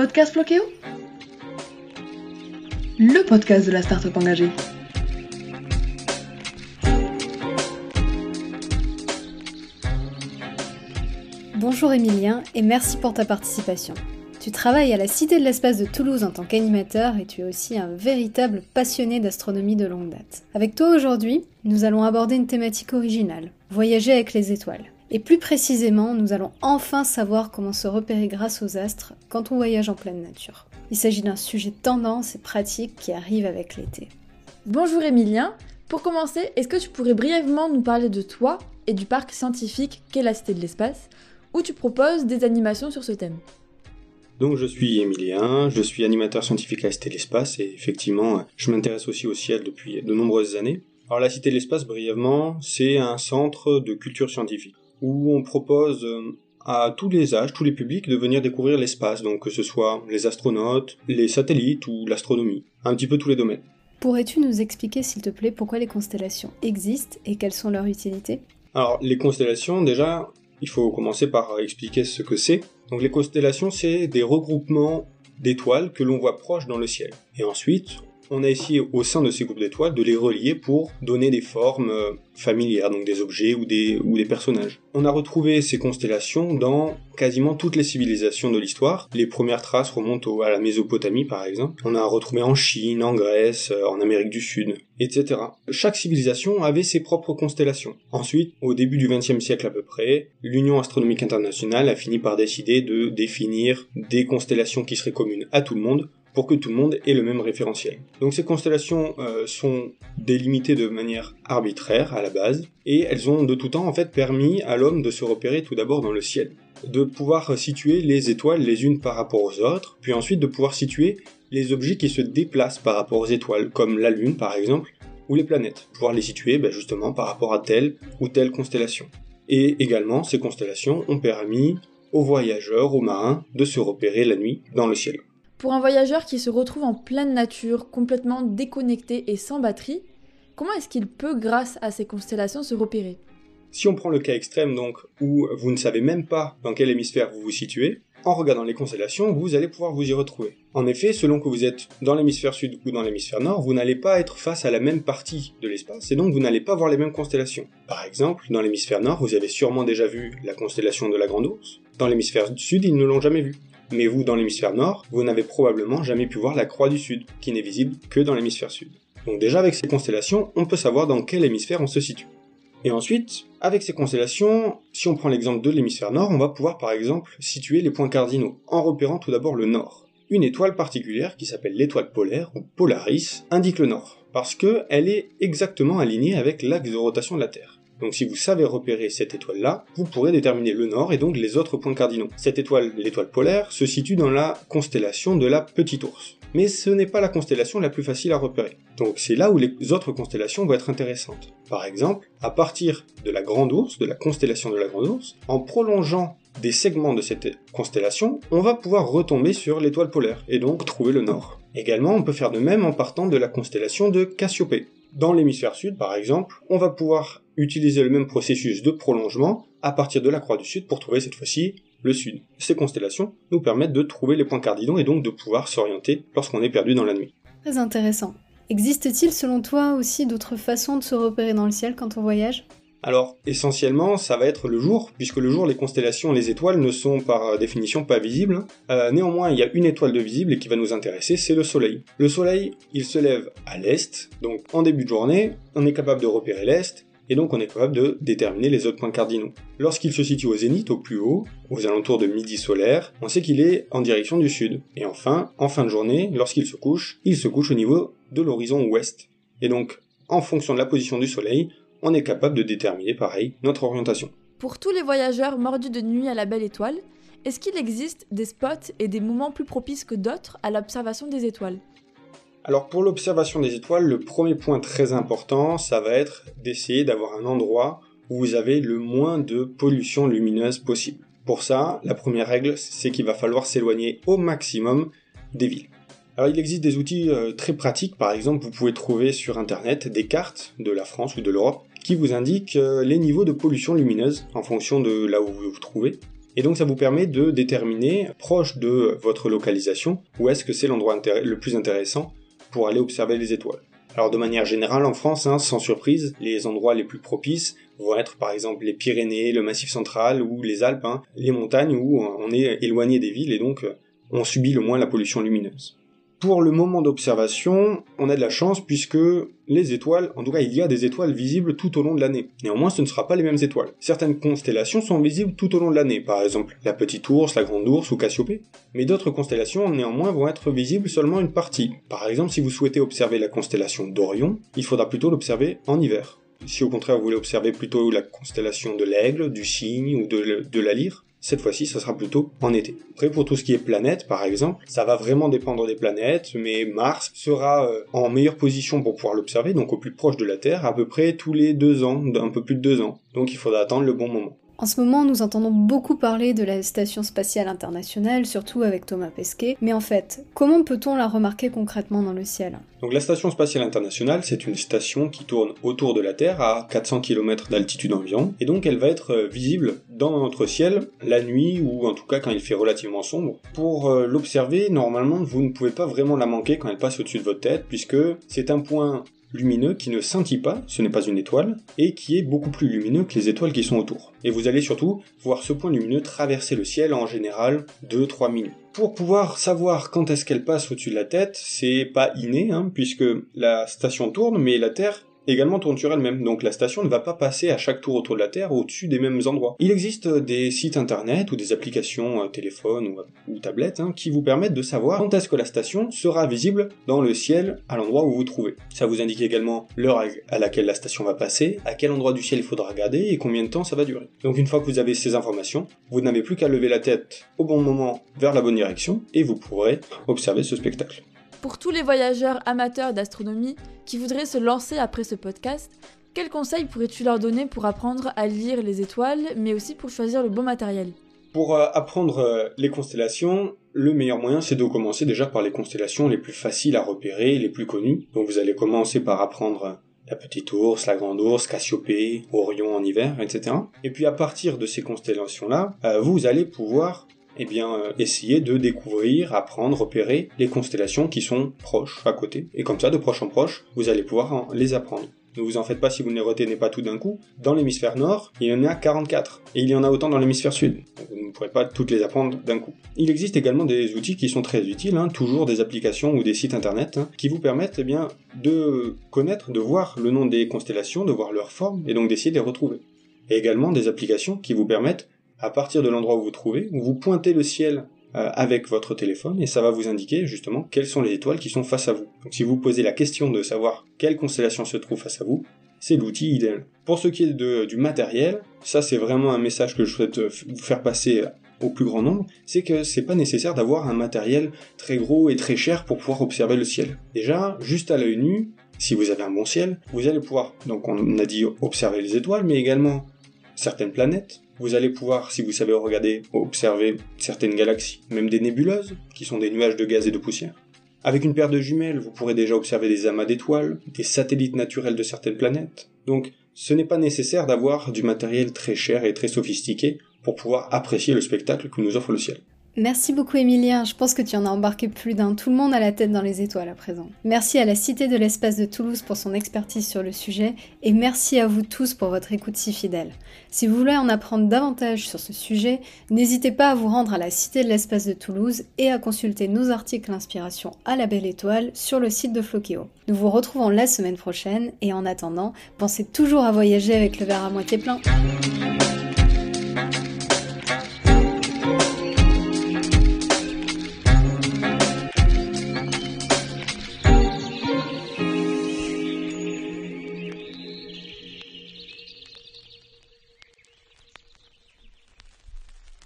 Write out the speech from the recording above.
Podcast Floqueo Le podcast de la start-up engagée. Bonjour Emilien et merci pour ta participation. Tu travailles à la Cité de l'Espace de Toulouse en tant qu'animateur et tu es aussi un véritable passionné d'astronomie de longue date. Avec toi aujourd'hui, nous allons aborder une thématique originale, voyager avec les étoiles. Et plus précisément, nous allons enfin savoir comment se repérer grâce aux astres quand on voyage en pleine nature. Il s'agit d'un sujet tendance et pratique qui arrive avec l'été. Bonjour Emilien, pour commencer, est-ce que tu pourrais brièvement nous parler de toi et du parc scientifique qu'est la Cité de l'Espace, où tu proposes des animations sur ce thème? Donc je suis Emilien, je suis animateur scientifique à Cité de l'Espace et effectivement je m'intéresse aussi au ciel depuis de nombreuses années. Alors la Cité de l'Espace brièvement, c'est un centre de culture scientifique où on propose euh, à tous les âges, tous les publics de venir découvrir l'espace, donc que ce soit les astronautes, les satellites ou l'astronomie, un petit peu tous les domaines. Pourrais-tu nous expliquer s'il te plaît pourquoi les constellations existent et quelles sont leurs utilités? Alors les constellations déjà, il faut commencer par expliquer ce que c'est. Donc les constellations, c'est des regroupements d'étoiles que l'on voit proches dans le ciel. Et ensuite, on a essayé au sein de ces groupes d'étoiles de les relier pour donner des formes euh, familières, donc des objets ou des, ou des personnages. On a retrouvé ces constellations dans quasiment toutes les civilisations de l'histoire. Les premières traces remontent à la Mésopotamie par exemple. On a retrouvé en Chine, en Grèce, euh, en Amérique du Sud, etc. Chaque civilisation avait ses propres constellations. Ensuite, au début du XXe siècle à peu près, l'Union astronomique internationale a fini par décider de définir des constellations qui seraient communes à tout le monde pour que tout le monde ait le même référentiel. Donc ces constellations euh, sont délimitées de manière arbitraire à la base, et elles ont de tout temps en fait permis à l'homme de se repérer tout d'abord dans le ciel, de pouvoir situer les étoiles les unes par rapport aux autres, puis ensuite de pouvoir situer les objets qui se déplacent par rapport aux étoiles, comme la Lune par exemple, ou les planètes, pouvoir les situer ben, justement par rapport à telle ou telle constellation. Et également, ces constellations ont permis aux voyageurs, aux marins, de se repérer la nuit dans le ciel. Pour un voyageur qui se retrouve en pleine nature, complètement déconnecté et sans batterie, comment est-ce qu'il peut, grâce à ces constellations, se repérer? Si on prend le cas extrême donc où vous ne savez même pas dans quel hémisphère vous vous situez, en regardant les constellations, vous allez pouvoir vous y retrouver. En effet, selon que vous êtes dans l'hémisphère sud ou dans l'hémisphère nord, vous n'allez pas être face à la même partie de l'espace et donc vous n'allez pas voir les mêmes constellations. Par exemple, dans l'hémisphère nord, vous avez sûrement déjà vu la constellation de la Grande Ourse. Dans l'hémisphère sud, ils ne l'ont jamais vue. Mais vous, dans l'hémisphère nord, vous n'avez probablement jamais pu voir la croix du sud, qui n'est visible que dans l'hémisphère sud. Donc déjà avec ces constellations, on peut savoir dans quel hémisphère on se situe. Et ensuite, avec ces constellations, si on prend l'exemple de l'hémisphère nord, on va pouvoir par exemple situer les points cardinaux, en repérant tout d'abord le nord. Une étoile particulière qui s'appelle l'étoile polaire, ou Polaris, indique le nord, parce qu'elle est exactement alignée avec l'axe de rotation de la Terre. Donc si vous savez repérer cette étoile-là, vous pourrez déterminer le nord et donc les autres points cardinaux. Cette étoile, l'étoile polaire, se situe dans la constellation de la Petite Ourse. Mais ce n'est pas la constellation la plus facile à repérer. Donc c'est là où les autres constellations vont être intéressantes. Par exemple, à partir de la Grande Ourse, de la constellation de la Grande Ourse, en prolongeant des segments de cette constellation, on va pouvoir retomber sur l'étoile polaire et donc trouver le nord. Également, on peut faire de même en partant de la constellation de Cassiopée. Dans l'hémisphère sud, par exemple, on va pouvoir utiliser le même processus de prolongement à partir de la croix du sud pour trouver cette fois-ci le sud. Ces constellations nous permettent de trouver les points cardinaux et donc de pouvoir s'orienter lorsqu'on est perdu dans la nuit. Très intéressant. Existe-t-il selon toi aussi d'autres façons de se repérer dans le ciel quand on voyage? Alors, essentiellement, ça va être le jour, puisque le jour, les constellations, les étoiles ne sont par définition pas visibles. Euh, néanmoins, il y a une étoile de visible qui va nous intéresser, c'est le Soleil. Le Soleil, il se lève à l'est, donc en début de journée, on est capable de repérer l'est, et donc on est capable de déterminer les autres points cardinaux. Lorsqu'il se situe au zénith, au plus haut, aux alentours de midi solaire, on sait qu'il est en direction du sud. Et enfin, en fin de journée, lorsqu'il se couche, il se couche au niveau de l'horizon ouest. Et donc, en fonction de la position du soleil, on est capable de déterminer, pareil, notre orientation. Pour tous les voyageurs mordus de nuit à la belle étoile, est-ce qu'il existe des spots et des moments plus propices que d'autres à l'observation des étoiles? Alors pour l'observation des étoiles, le premier point très important, ça va être d'essayer d'avoir un endroit où vous avez le moins de pollution lumineuse possible. Pour ça, la première règle, c'est qu'il va falloir s'éloigner au maximum des villes. Alors il existe des outils euh, très pratiques, par exemple vous pouvez trouver sur internet des cartes de la France ou de l'Europe qui vous indiquent euh, les niveaux de pollution lumineuse en fonction de là où vous vous trouvez. Et donc ça vous permet de déterminer, proche de votre localisation, où est-ce que c'est l'endroit le plus intéressant pour aller observer les étoiles. Alors de manière générale en France, hein, sans surprise, les endroits les plus propices vont être par exemple les Pyrénées, le Massif central ou les Alpes, hein, les montagnes où on est éloigné des villes et donc euh, on subit le moins la pollution lumineuse. Pour le moment d'observation, on a de la chance puisque les étoiles, en tout cas il y a des étoiles visibles tout au long de l'année. Néanmoins ce ne sera pas les mêmes étoiles. Certaines constellations sont visibles tout au long de l'année, par exemple la petite ours, la grande ours ou Cassiopée. Mais d'autres constellations néanmoins vont être visibles seulement une partie. Par exemple si vous souhaitez observer la constellation d'Orion, il faudra plutôt l'observer en hiver. Si au contraire vous voulez observer plutôt la constellation de l'aigle, du cygne ou de, de la lyre, cette fois-ci, ça sera plutôt en été. Après, pour tout ce qui est planète, par exemple, ça va vraiment dépendre des planètes, mais Mars sera euh, en meilleure position pour pouvoir l'observer, donc au plus proche de la Terre, à peu près tous les deux ans, un peu plus de deux ans. Donc il faudra attendre le bon moment. En ce moment, nous entendons beaucoup parler de la Station spatiale internationale, surtout avec Thomas Pesquet, mais en fait, comment peut-on la remarquer concrètement dans le ciel? Donc la Station spatiale internationale, c'est une station qui tourne autour de la Terre à 400 km d'altitude environ, et donc elle va être euh, visible dans notre ciel la nuit, ou en tout cas quand il fait relativement sombre. Pour euh, l'observer, normalement, vous ne pouvez pas vraiment la manquer quand elle passe au-dessus de votre tête, puisque c'est un point lumineux qui ne scintille pas, ce n'est pas une étoile, et qui est beaucoup plus lumineux que les étoiles qui sont autour. Et vous allez surtout voir ce point lumineux traverser le ciel en général 2-3 minutes. Pour pouvoir savoir quand est-ce qu'elle passe au-dessus de la tête, c'est pas inné, hein, puisque la station tourne, mais la Terre également tourne elle-même, donc la station ne va pas passer à chaque tour autour de la Terre au-dessus des mêmes endroits. Il existe des sites internet ou des applications euh, téléphone ou, ou tablette hein, qui vous permettent de savoir quand est-ce que la station sera visible dans le ciel à l'endroit où vous vous trouvez. Ça vous indique également l'heure à laquelle la station va passer, à quel endroit du ciel il faudra regarder et combien de temps ça va durer. Donc une fois que vous avez ces informations, vous n'avez plus qu'à lever la tête au bon moment vers la bonne direction et vous pourrez observer ce spectacle. Pour tous les voyageurs amateurs d'astronomie qui voudraient se lancer après ce podcast, quels conseils pourrais-tu leur donner pour apprendre à lire les étoiles, mais aussi pour choisir le bon matériel? Pour euh, apprendre euh, les constellations, le meilleur moyen c'est de commencer déjà par les constellations les plus faciles à repérer, les plus connues. Donc vous allez commencer par apprendre la petite ours, la grande ours, Cassiopée, Orion en hiver, etc. Et puis à partir de ces constellations-là, euh, vous allez pouvoir eh bien, euh, essayer de découvrir, apprendre, repérer les constellations qui sont proches à côté. Et comme ça, de proche en proche, vous allez pouvoir les apprendre. Ne vous en faites pas si vous ne les retenez pas tout d'un coup. Dans l'hémisphère nord, il y en a 44. Et il y en a autant dans l'hémisphère sud. vous ne pourrez pas toutes les apprendre d'un coup. Il existe également des outils qui sont très utiles, hein, toujours des applications ou des sites internet, hein, qui vous permettent eh bien, de connaître, de voir le nom des constellations, de voir leur forme, et donc d'essayer de les retrouver. Et également des applications qui vous permettent à partir de l'endroit où vous trouvez, vous pointez le ciel euh, avec votre téléphone et ça va vous indiquer justement quelles sont les étoiles qui sont face à vous. Donc si vous posez la question de savoir quelle constellation se trouve face à vous, c'est l'outil idéal. Pour ce qui est de, du matériel, ça c'est vraiment un message que je souhaite euh, vous faire passer au plus grand nombre, c'est que c'est pas nécessaire d'avoir un matériel très gros et très cher pour pouvoir observer le ciel. Déjà, juste à l'œil nu, si vous avez un bon ciel, vous allez pouvoir, donc on a dit observer les étoiles, mais également certaines planètes, vous allez pouvoir, si vous savez regarder, observer certaines galaxies, même des nébuleuses, qui sont des nuages de gaz et de poussière. Avec une paire de jumelles, vous pourrez déjà observer des amas d'étoiles, des satellites naturels de certaines planètes. Donc, ce n'est pas nécessaire d'avoir du matériel très cher et très sophistiqué pour pouvoir apprécier le spectacle que nous offre le ciel. Merci beaucoup Emilien, je pense que tu en as embarqué plus d'un, tout le monde a la tête dans les étoiles à présent. Merci à la Cité de l'Espace de Toulouse pour son expertise sur le sujet, et merci à vous tous pour votre écoute si fidèle. Si vous voulez en apprendre davantage sur ce sujet, n'hésitez pas à vous rendre à la Cité de l'Espace de Toulouse et à consulter nos articles d'inspiration à la belle étoile sur le site de Floqueo. Nous vous retrouvons la semaine prochaine, et en attendant, pensez toujours à voyager avec le verre à moitié plein.